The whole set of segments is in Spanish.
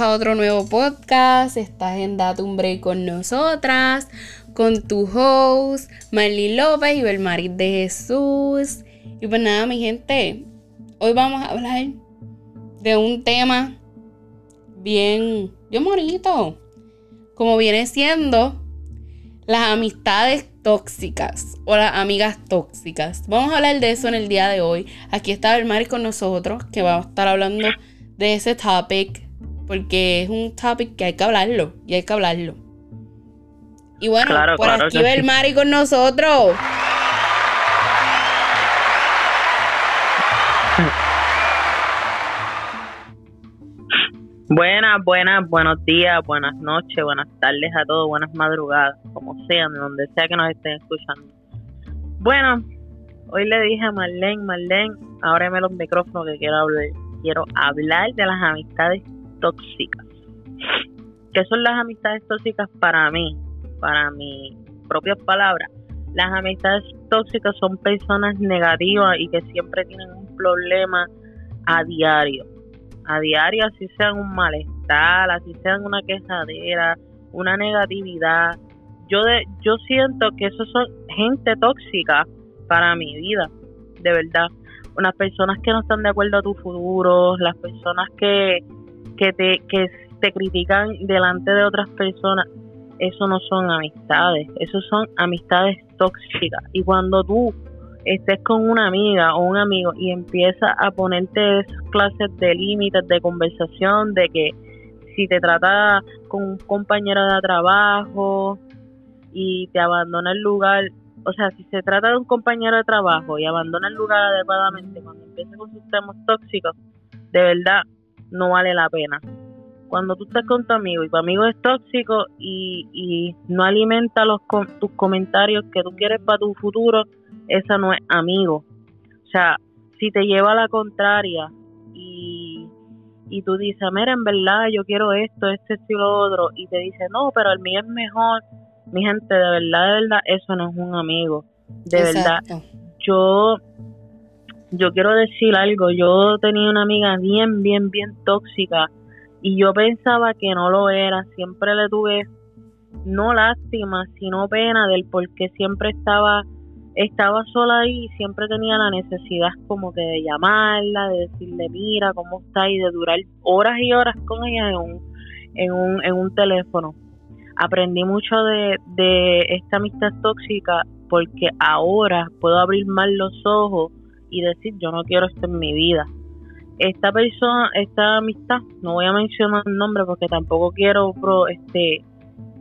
a otro nuevo podcast. Estás en Date un Break con nosotras, con tu host, Marley López y Belmaris de Jesús. Y pues nada, mi gente, hoy vamos a hablar de un tema bien, bien bonito, como viene siendo las amistades tóxicas o las amigas tóxicas. Vamos a hablar de eso en el día de hoy. Aquí está Belmaris con nosotros, que va a estar hablando de ese topic porque es un topic que hay que hablarlo y hay que hablarlo. Y bueno, por aquí el Mari con nosotros. Buenas, buenas, buenos días, buenas noches, buenas tardes a todos, buenas madrugadas, como sean, de donde sea que nos estén escuchando. Bueno, hoy le dije a Marlene, Marlene, ábreme los micrófonos que quiero hablar. Quiero hablar de las amistades tóxicas. ¿Qué son las amistades tóxicas para mí? Para mis propias palabras. Las amistades tóxicas son personas negativas y que siempre tienen un problema a diario. A diario, así sean un malestar, así sean una quejadera, una negatividad. Yo, de, yo siento que eso son gente tóxica para mi vida, de verdad. Unas personas que no están de acuerdo a tu futuro, las personas que, que te, que te critican delante de otras personas, eso no son amistades, eso son amistades tóxicas. Y cuando tú estés con una amiga o un amigo y empiezas a ponerte esas clases de límites de conversación, de que si te trata con un compañero de trabajo y te abandona el lugar, o sea, si se trata de un compañero de trabajo y abandona el lugar adecuadamente cuando empieza con sus temas tóxicos, de verdad no vale la pena. Cuando tú estás con tu amigo y tu amigo es tóxico y, y no alimenta los tus comentarios que tú quieres para tu futuro, esa no es amigo. O sea, si te lleva a la contraria y, y tú dices, mira, en verdad yo quiero esto, este, esto y lo otro, y te dice, no, pero el mío es mejor, mi gente, de verdad, de verdad, eso no es un amigo. De verdad, yo yo quiero decir algo, yo tenía una amiga bien, bien, bien tóxica y yo pensaba que no lo era, siempre le tuve no lástima, sino pena del porque siempre estaba estaba sola ahí y siempre tenía la necesidad como que de llamarla, de decirle mira cómo está y de durar horas y horas con ella en un teléfono. Aprendí mucho de, de esta amistad tóxica porque ahora puedo abrir más los ojos y decir yo no quiero esto en mi vida. Esta persona, esta amistad, no voy a mencionar el nombre porque tampoco quiero, pro, este,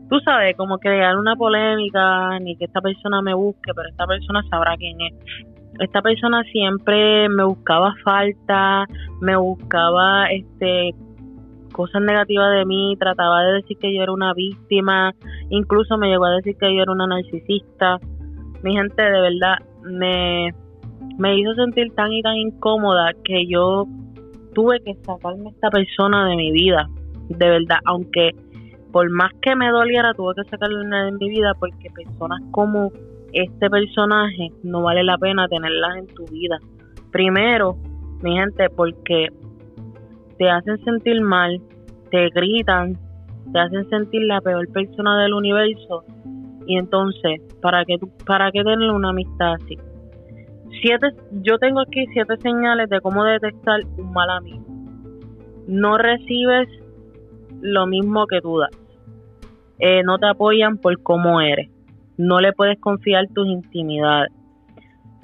tú sabes, como crear una polémica ni que esta persona me busque, pero esta persona sabrá quién es. Esta persona siempre me buscaba falta, me buscaba este cosas negativas de mí, trataba de decir que yo era una víctima, incluso me llegó a decir que yo era una narcisista. Mi gente, de verdad, me, me hizo sentir tan y tan incómoda que yo tuve que sacarme a esta persona de mi vida, de verdad, aunque por más que me doliera, tuve que sacarla de mi vida porque personas como este personaje no vale la pena tenerlas en tu vida. Primero, mi gente, porque te hacen sentir mal, te gritan, te hacen sentir la peor persona del universo y entonces, ¿para qué, para qué tener una amistad así? Siete, yo tengo aquí siete señales de cómo detectar un mal amigo. No recibes lo mismo que tú das. Eh, no te apoyan por cómo eres. No le puedes confiar tus intimidades.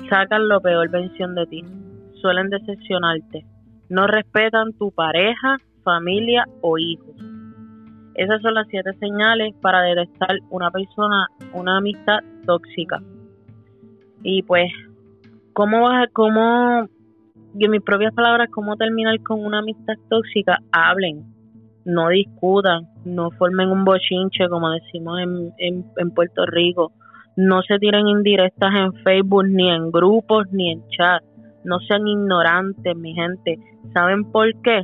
Sacan lo peor versión de ti. Suelen decepcionarte. No respetan tu pareja, familia o hijos. Esas son las siete señales para detectar una persona, una amistad tóxica. Y pues ¿Cómo vas a, cómo, en mis propias palabras, cómo terminar con una amistad tóxica? Hablen, no discutan, no formen un bochinche, como decimos en, en, Puerto Rico. No se tiren indirectas en Facebook, ni en grupos, ni en chat. No sean ignorantes, mi gente. ¿Saben por qué?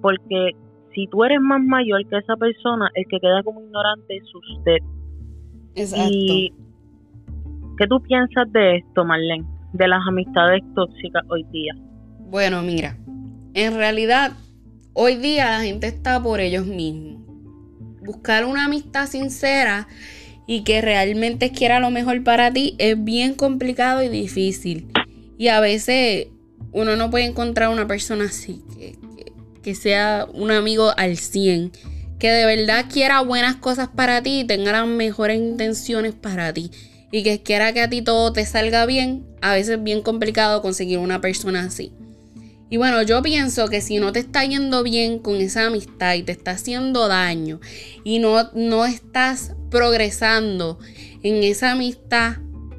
Porque si tú eres más mayor que esa persona, el que queda como ignorante es usted. Exacto. ¿Y qué tú piensas de esto, Marlene? De las amistades tóxicas hoy día? Bueno, mira, en realidad hoy día la gente está por ellos mismos. Buscar una amistad sincera y que realmente quiera lo mejor para ti es bien complicado y difícil. Y a veces uno no puede encontrar una persona así, que, que, sea un amigo al 100, que de verdad quiera buenas cosas para ti y tenga las mejores intenciones para ti. Y que quiera que a ti todo te salga bien, a veces es bien complicado conseguir una persona así. Y bueno, yo pienso que si no te está yendo bien con esa amistad y te está haciendo daño y no, no estás progresando en esa amistad,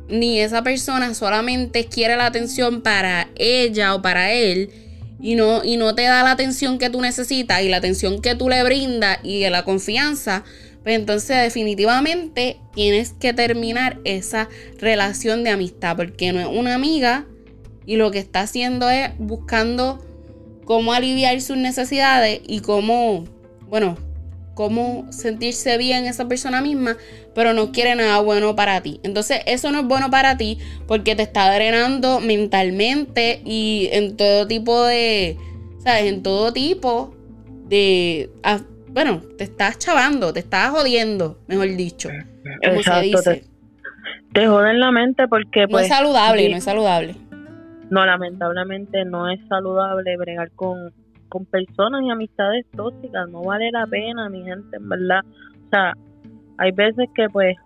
ni esa persona solamente quiere la atención para ella o para él y no, y no te da la atención que tú necesitas y la atención que tú le brindas y la confianza, pues entonces definitivamente tienes que terminar esa relación de amistad porque no es una amiga y lo que está haciendo es buscando cómo aliviar sus necesidades y cómo, bueno, cómo sentirse bien esa persona misma, pero no quiere nada bueno para ti. Entonces eso no es bueno para ti porque te está drenando mentalmente y en todo tipo de, ¿sabes? En todo tipo de, bueno, te estás chavando, te estás jodiendo, mejor dicho. Como se dice. Te, joden la mente porque... Pues, no es pues, saludable, no es saludable no, lamentablemente no es saludable bregar con, con personas y amistades tóxicas, no vale la pena, mi gente, en verdad. O sea, hay veces que pues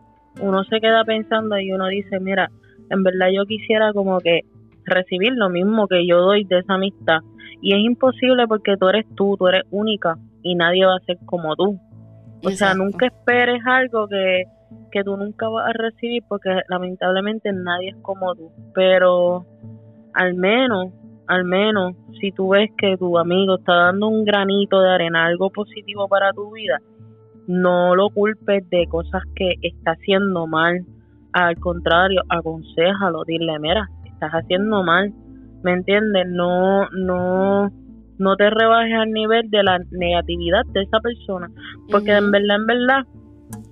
uno se queda pensando y uno dice, mira, en verdad yo quisiera como que recibir lo mismo que yo doy de esa amistad. Y es imposible porque tú eres tú, tú eres única y nadie va a ser como tú. O sea, nunca esperes algo que, que tú nunca vas a recibir porque lamentablemente nadie es como tú. Pero al menos, al menos, si tú ves que tu amigo está dando un granito de arena, algo positivo para tu vida, no lo culpes de cosas que está haciendo mal. Al contrario, aconsejalo, dile, mira, estás haciendo mal, ¿me entiendes? No, no, no te rebajes al nivel de la negatividad de esa persona, porque en verdad, en verdad,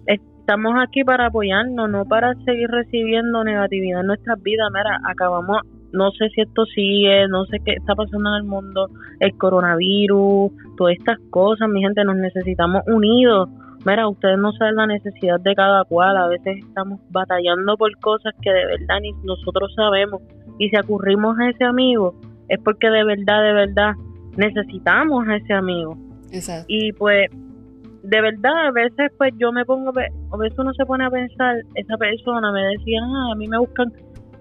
estamos aquí para apoyarnos, no para seguir recibiendo negatividad en nuestras vidas. Mira, acabamos no sé si esto sigue, no sé qué está pasando en el mundo, el coronavirus, todas estas cosas, mi gente, nos necesitamos unidos. Mira, ustedes no saben la necesidad de cada cual, a veces estamos batallando por cosas que de verdad ni nosotros sabemos. Y si acurrimos a ese amigo, es porque de verdad, de verdad, necesitamos a ese amigo. Exacto. Y pues, de verdad, a veces pues yo me pongo, a veces uno se pone a pensar, esa persona me decía, ah, a mí me buscan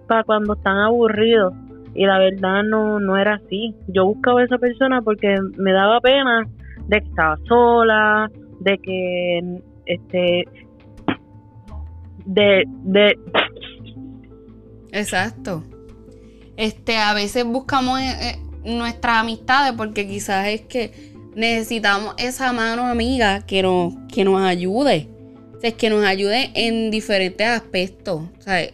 para cuando están aburridos y la verdad no, no era así. Yo buscaba a esa persona porque me daba pena de que estaba sola, de que este de de Exacto. Este, a veces buscamos eh, eh, nuestras amistades porque quizás es que necesitamos esa mano amiga que nos, que nos ayude es que nos ayude en diferentes aspectos.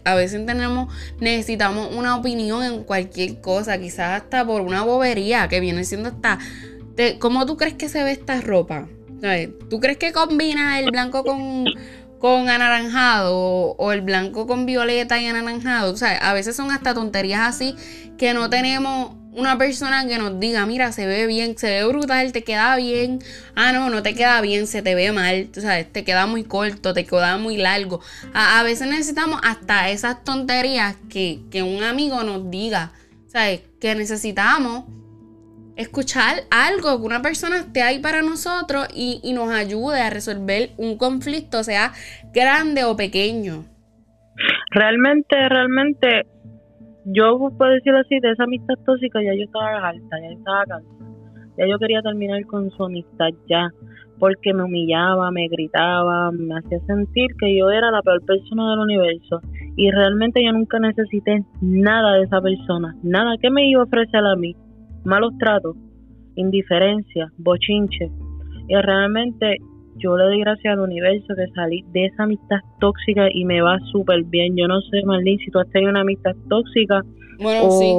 a veces tenemos, necesitamos una opinión en cualquier cosa, quizás hasta por una bobería que viene siendo hasta, ¿cómo tú crees que se ve esta ropa? ¿Tú crees que combina el blanco con, con anaranjado o, el blanco con violeta y anaranjado? O a veces son hasta tonterías así que no tenemos una persona que nos diga, mira, se ve bien, se ve brutal, te queda bien. Ah, no, no te queda bien, se te ve mal, tú sabes, te queda muy corto, te queda muy largo. A, veces necesitamos hasta esas tonterías que, un amigo nos diga, ¿sabes? Que necesitamos escuchar algo, que una persona esté ahí para nosotros y, y nos ayude a resolver un conflicto, sea grande o pequeño. Realmente, realmente yo puedo decirlo así, de esa amistad tóxica ya yo estaba alta, ya estaba cansada. Ya yo quería terminar con su amistad ya, porque me humillaba, me gritaba, me hacía sentir que yo era la peor persona del universo. Y realmente yo nunca necesité nada de esa persona, nada que me iba a ofrecer a mí. Malos tratos, indiferencia, bochinche. Y realmente yo le doy gracias al universo que salí de esa amistad tóxica y me va súper bien. Yo no sé, Marlene, si tú has tenido una amistad tóxica. Bueno, sí.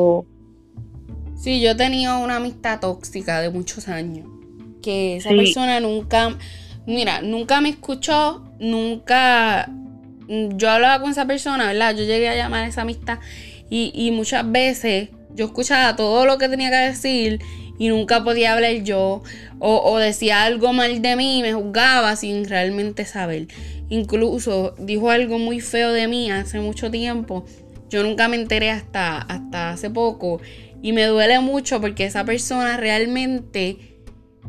Sí, yo he tenido una amistad tóxica de muchos años. Que esa persona nunca, mira, nunca me escuchó, nunca. Yo hablaba con esa persona, ¿verdad? Yo llegué a llamar a esa amistad y, y muchas veces yo escuchaba todo lo que tenía que decir y nunca podía hablar yo o, decía algo mal de mí y me juzgaba sin realmente saber. Incluso dijo algo muy feo de mí hace mucho tiempo. Yo nunca me enteré hasta, hasta hace poco y me duele mucho porque esa persona realmente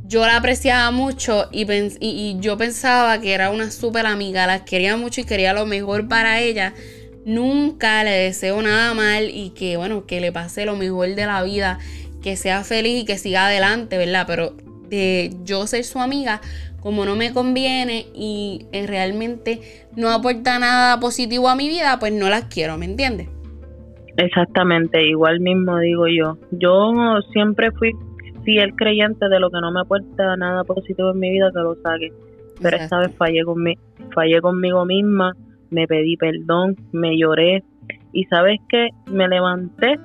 yo la apreciaba mucho y, y, yo pensaba que era una súper amiga, la quería mucho y quería lo mejor para ella. Nunca le deseo nada mal y que, bueno, que le pase lo mejor de la vida, que sea feliz y que siga adelante, ¿verdad? Pero de yo ser su amiga, como no me conviene y eh, realmente no aporta nada positivo a mi vida, pues no las quiero, ¿me entiendes? Exactamente, igual mismo digo yo. Yo siempre fui fiel creyente de lo que no me aporta nada positivo en mi vida, que lo saque. Pero esta vez fallé, con fallé conmigo misma, me pedí perdón, me lloré y sabes qué, me levanté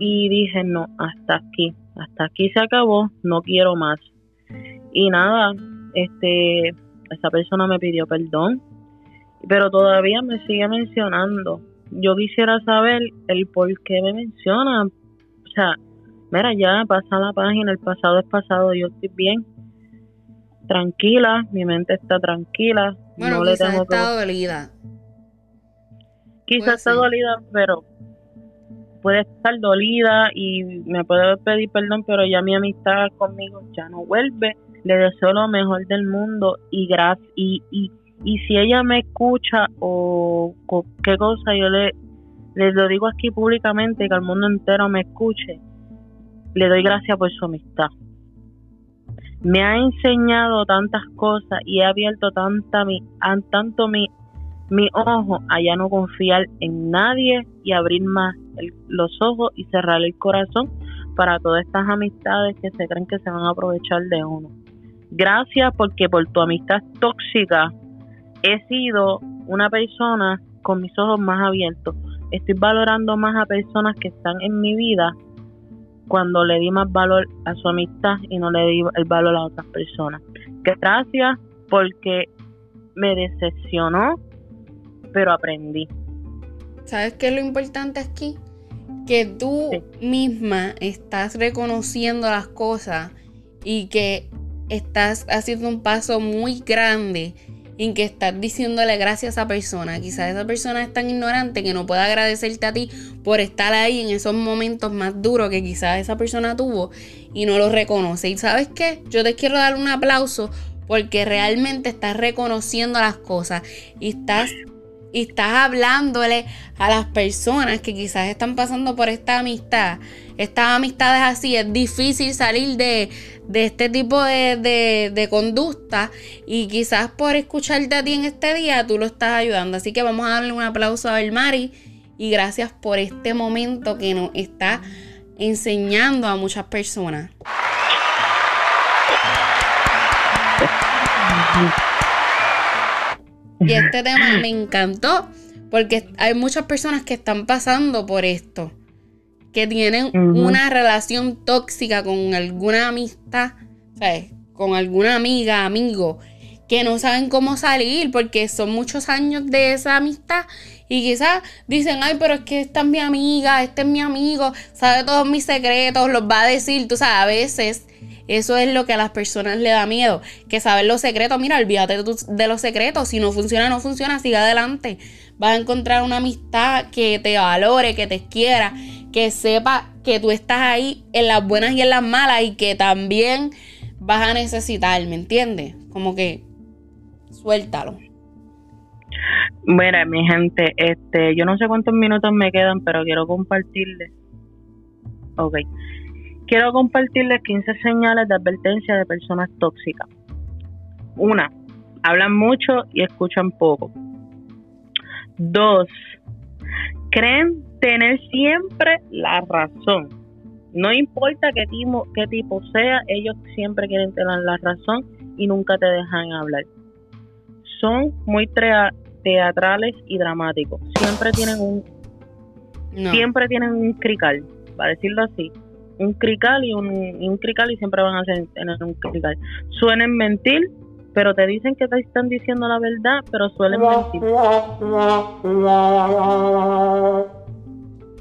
y dije, no, hasta aquí, hasta aquí se acabó, no quiero más. Y nada, este, esa persona me pidió perdón, pero todavía me sigue mencionando. Yo quisiera saber el por qué me menciona. O sea, mira, ya pasa la página, el pasado es pasado, yo estoy bien, tranquila, mi mente está tranquila. Bueno, no le tengo está dolida. Quizás está dolida, pero puede estar dolida y me puede pedir perdón, pero ya mi amistad conmigo ya no vuelve. Le deseo lo mejor del mundo y gracias y, y, y si ella me escucha o, qué cosa yo le, le lo digo aquí públicamente que al mundo entero me escuche le doy gracias por su amistad. Me ha enseñado tantas cosas y ha abierto tanta mi, tanto mi, mi ojo a ya no confiar en nadie y abrir más los ojos y cerrar el corazón para todas estas amistades que se creen que se van a aprovechar de uno. Gracias porque por tu amistad tóxica he sido una persona con mis ojos más abiertos. Estoy valorando más a personas que están en mi vida cuando le di más valor a su amistad y no le di el valor a otras personas. Gracias porque me decepcionó, pero aprendí. ¿Sabes qué es lo importante aquí? Que tú misma estás reconociendo las cosas y que estás haciendo un paso muy grande en que estás diciéndole gracias a esa persona. Quizás esa persona es tan ignorante que no puede agradecerte a ti por estar ahí en esos momentos más duros que quizás esa persona tuvo y no lo reconoce. ¿Y sabes qué? Yo te quiero dar un aplauso porque realmente estás reconociendo las cosas y estás y estás hablándole a las personas que quizás están pasando por esta amistad, estas amistades así, es difícil salir de, este tipo de, de, conducta y quizás por escucharte a ti en este día tú lo estás ayudando. Así que vamos a darle un aplauso a Mari y gracias por este momento que nos está enseñando a muchas personas. Y este tema me encantó porque hay muchas personas que están pasando por esto, que tienen una relación tóxica con alguna amistad, ¿sabes? Con alguna amiga, amigo, que no saben cómo salir porque son muchos años de esa amistad y quizás dicen, ay, pero es que esta es mi amiga, este es mi amigo, sabe todos mis secretos, los va a decir, tú sabes, a veces eso es lo que a las personas le da miedo, que saber los secretos, mira, olvídate de, los secretos, si no funciona, no funciona, sigue adelante. Vas a encontrar una amistad que te valore, que te quiera, que sepa que tú estás ahí en las buenas y en las malas y que también vas a necesitar, ¿me entiendes? Como que suéltalo. Mira, mi gente, este, yo no sé cuántos minutos me quedan, pero quiero compartirles. Ok. Quiero compartirles 15 señales de advertencia de personas tóxicas. Una, hablan mucho y escuchan poco. Dos, creen tener siempre la razón. No importa qué tipo, qué tipo sea, ellos siempre quieren tener la razón y nunca te dejan hablar. Son muy teatrales y dramáticos. Siempre tienen un siempre tienen un crical, para decirlo así un crical y un, crical y siempre van a tener un crical. Suelen mentir, pero te dicen que te están diciendo la verdad, pero suelen mentir.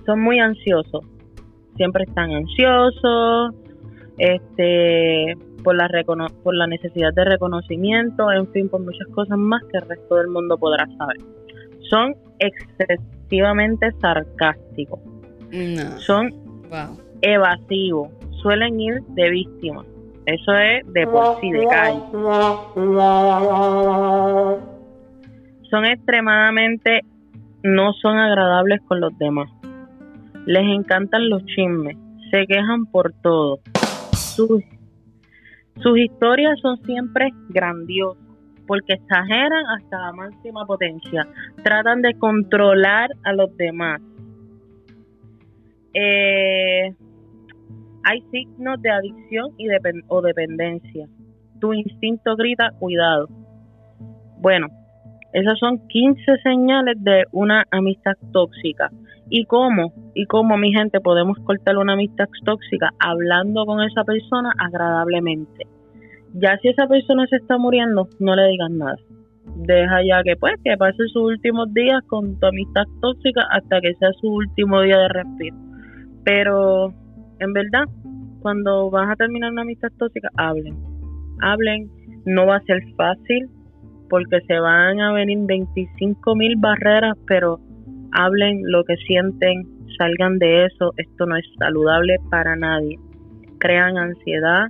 Son muy ansiosos. Siempre están ansiosos. este por la por la necesidad de reconocimiento, en fin, por muchas cosas más que el resto del mundo podrá saber. Son excesivamente sarcásticos. Son evasivos, suelen ir de víctima. Eso es de por sí, de calle. Son extremadamente, no son agradables con los demás. Les encantan los chismes, se quejan por todo. Sus, sus historias son siempre grandiosas porque exageran hasta la máxima potencia. Tratan de controlar a los demás. Eh, hay signos de adicción y o dependencia. Tu instinto grita, cuidado. Bueno, esas son 15 señales de una amistad tóxica. ¿Y cómo? ¿Y cómo, mi gente, podemos cortar una amistad tóxica? Hablando con esa persona agradablemente. Ya si esa persona se está muriendo, no le digas nada. Deja ya que pues que pase sus últimos días con tu amistad tóxica hasta que sea su último día de respiro. Pero en verdad, cuando vas a terminar una amistad tóxica, hablen. Hablen, no va a ser fácil porque se van a venir 25 mil barreras, pero hablen lo que sienten, salgan de eso, esto no es saludable para nadie. Crean ansiedad,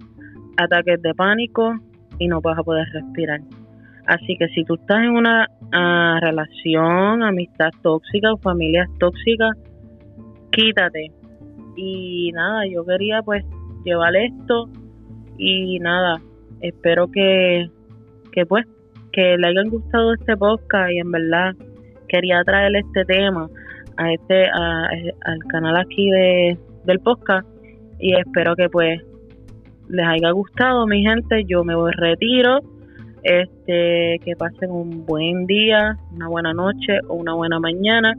ataques de pánico y no vas a poder respirar. Así que si tú estás en una ah, relación, amistad tóxica o familia tóxica, quítate, y nada, yo quería pues llevar esto y nada, espero que, que pues que le hayan gustado este podcast y en verdad quería traer este tema a este al canal aquí de, del podcast y espero que pues les haya gustado mi gente yo me voy retiro este que pasen un buen día una buena noche o una buena mañana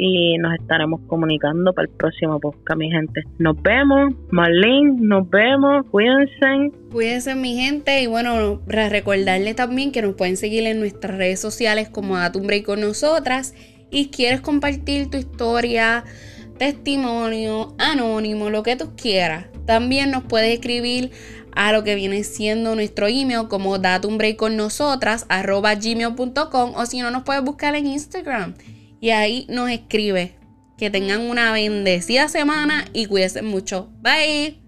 y nos estaremos comunicando para el próximo podcast, mi gente. Nos vemos, Marlene, nos vemos, cuídense. Cuídense, mi gente, y bueno, para recordarles también que nos pueden seguir en nuestras redes sociales como Datumbre con nosotras. Y quieres compartir tu historia, testimonio, anónimo, lo que tú quieras. También nos puedes escribir a lo que viene siendo nuestro email como datumbre con nosotras arroba gmail.com o si no nos puedes buscar en Instagram y ahí nos escribe. Que tengan una bendecida semana y cuídense mucho. Bye.